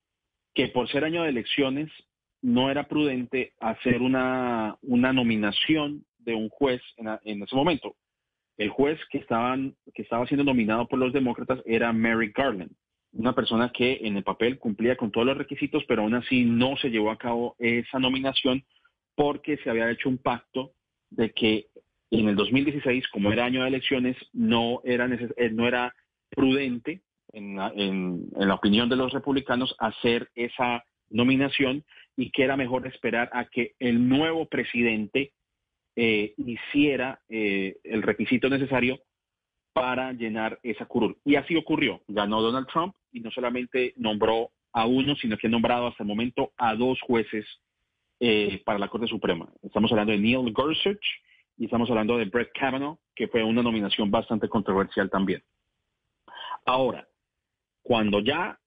que por ser año de elecciones no era prudente hacer una, una nominación de un juez en, ese momento. El juez que, estaban, que estaba siendo nominado por los demócratas era Mary Garland, una persona que en el papel cumplía con todos los requisitos, pero aún así no se llevó a cabo esa nominación porque se había hecho un pacto de que en el 2016, como era año de elecciones, no era, eh, no era prudente, en la, opinión de los republicanos, hacer esa nominación y que era mejor esperar a que el nuevo presidente eh, hiciera eh, el requisito necesario para llenar esa curul. Y así ocurrió. Ganó Donald Trump y no solamente nombró a uno, sino que ha nombrado hasta el momento a dos jueces eh, para la Corte Suprema. Estamos hablando de Neil Gorsuch y estamos hablando de Brett Kavanaugh, que fue una nominación bastante controversial también. Ahora, cuando ya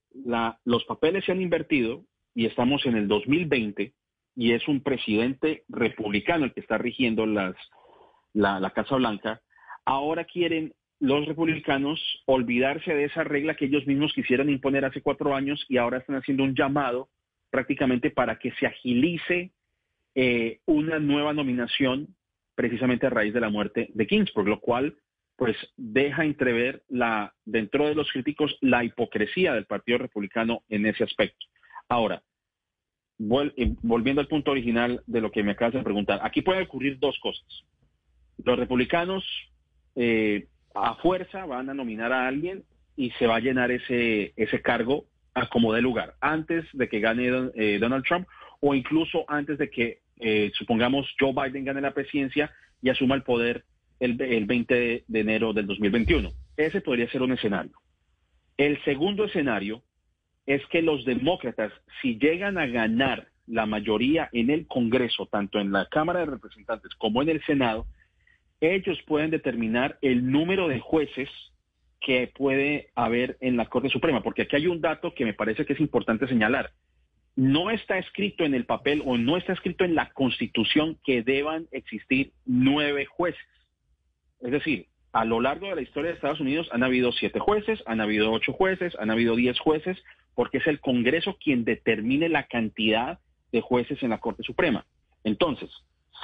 los papeles se han invertido y estamos en el 2020 y es un presidente republicano el que está rigiendo las, la, la Casa Blanca, ahora quieren los republicanos olvidarse de esa regla que ellos mismos quisieran imponer hace cuatro años y ahora están haciendo un llamado prácticamente para que se agilice eh, una nueva nominación precisamente a raíz de la muerte de Ginsburg, lo cual pues deja entrever la, dentro de los críticos la hipocresía del Partido Republicano en ese aspecto. Ahora, eh, volviendo al punto original de lo que me acabas de preguntar, aquí pueden ocurrir dos cosas. Los republicanos eh, a fuerza van a nominar a alguien y se va a llenar ese, ese cargo como de lugar, antes de que gane eh, Donald Trump o incluso antes de que, eh, supongamos, Joe Biden gane la presidencia y asuma el poder el, el 20 de enero del 2021. Ese podría ser un escenario. El segundo escenario es que los demócratas, si llegan a ganar la mayoría en el Congreso, tanto en la Cámara de Representantes como en el Senado, ellos pueden determinar el número de jueces que puede haber en la Corte Suprema, porque aquí hay un dato que me parece que es importante señalar. No está escrito en el papel o no está escrito en la Constitución que deban existir nueve jueces. Es decir, a lo largo de la historia de Estados Unidos han habido siete jueces, han habido ocho jueces, han habido diez jueces, porque es el Congreso quien determine la cantidad de jueces en la Corte Suprema. Entonces,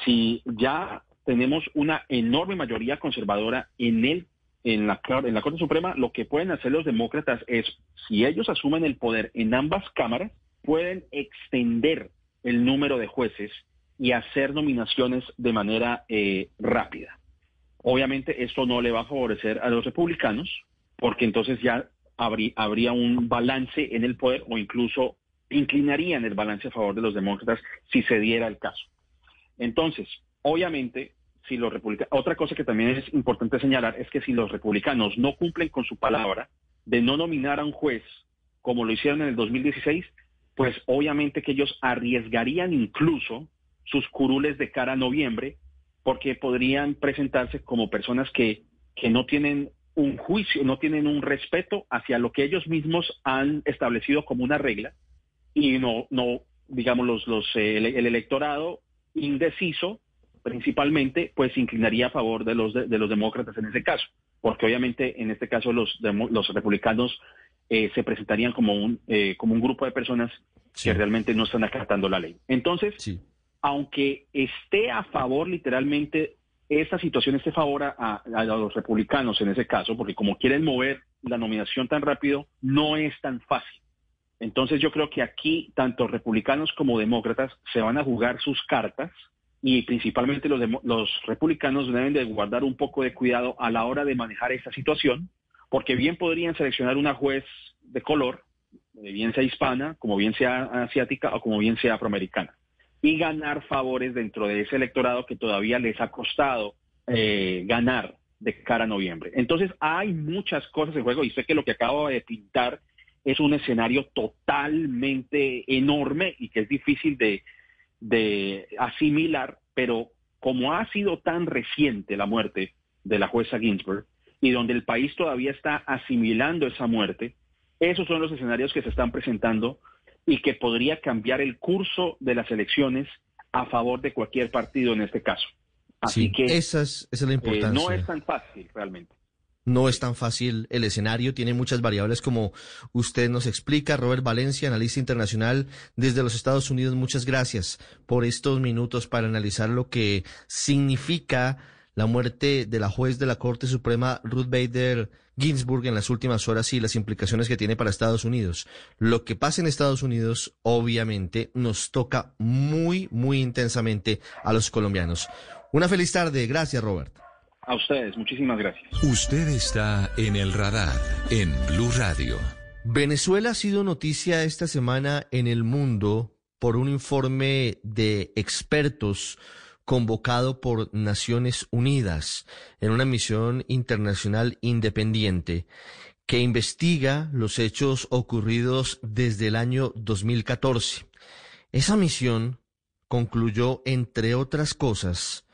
si ya tenemos una enorme mayoría conservadora en el en la, en la Corte Suprema, lo que pueden hacer los demócratas es, si ellos asumen el poder en ambas cámaras, pueden extender el número de jueces y hacer nominaciones de manera eh, rápida. Obviamente esto no le va a favorecer a los republicanos, porque entonces ya habría, habría un balance en el poder o incluso inclinarían el balance a favor de los demócratas si se diera el caso. Entonces, obviamente, si los republicanos, otra cosa que también es importante señalar es que si los republicanos no cumplen con su palabra de no nominar a un juez como lo hicieron en el 2016, pues obviamente que ellos arriesgarían incluso sus curules de cara a noviembre, porque podrían presentarse como personas que, que no tienen un juicio, no tienen un respeto hacia lo que ellos mismos han establecido como una regla y no, no digamos, los, los, eh, el electorado indeciso principalmente, pues inclinaría a favor de los, de, los demócratas en ese caso, porque obviamente en este caso los, los republicanos eh, se presentarían como un, eh, como un grupo de personas que realmente no están acatando la ley. Entonces, aunque esté a favor literalmente, esta situación esté a favor a, los republicanos en ese caso, porque como quieren mover la nominación tan rápido, no es tan fácil. Entonces yo creo que aquí tanto republicanos como demócratas se van a jugar sus cartas y principalmente los, los republicanos deben de guardar un poco de cuidado a la hora de manejar esta situación, porque bien podrían seleccionar una juez de color, eh, bien sea hispana, como bien sea asiática o como bien sea afroamericana, y ganar favores dentro de ese electorado que todavía les ha costado eh, ganar de cara a noviembre. Entonces hay muchas cosas en juego y sé que lo que acabo de pintar es un escenario totalmente enorme y que es difícil de, de asimilar, pero como ha sido tan reciente la muerte de la jueza Ginsburg y donde el país todavía está asimilando esa muerte, esos son los escenarios que se están presentando y que podría cambiar el curso de las elecciones a favor de cualquier partido en este caso. Así que
esa es, esa es la eh, importancia.
no es tan fácil realmente.
No es tan fácil el escenario, tiene muchas variables como usted nos explica. Robert Valencia, analista internacional desde los Estados Unidos, muchas gracias por estos minutos para analizar lo que significa la muerte de la juez de la Corte Suprema Ruth Bader Ginsburg en las últimas horas y las implicaciones que tiene para Estados Unidos. Lo que pasa en Estados Unidos obviamente nos toca muy, muy intensamente a los colombianos. Una feliz tarde. Gracias, Robert.
A ustedes, muchísimas gracias.
Usted está en el radar en Blue Radio.
Venezuela ha sido noticia esta semana en el mundo por un informe de expertos convocado por Naciones Unidas en una misión internacional independiente que investiga los hechos ocurridos desde el año 2014. Esa misión concluyó, entre otras cosas,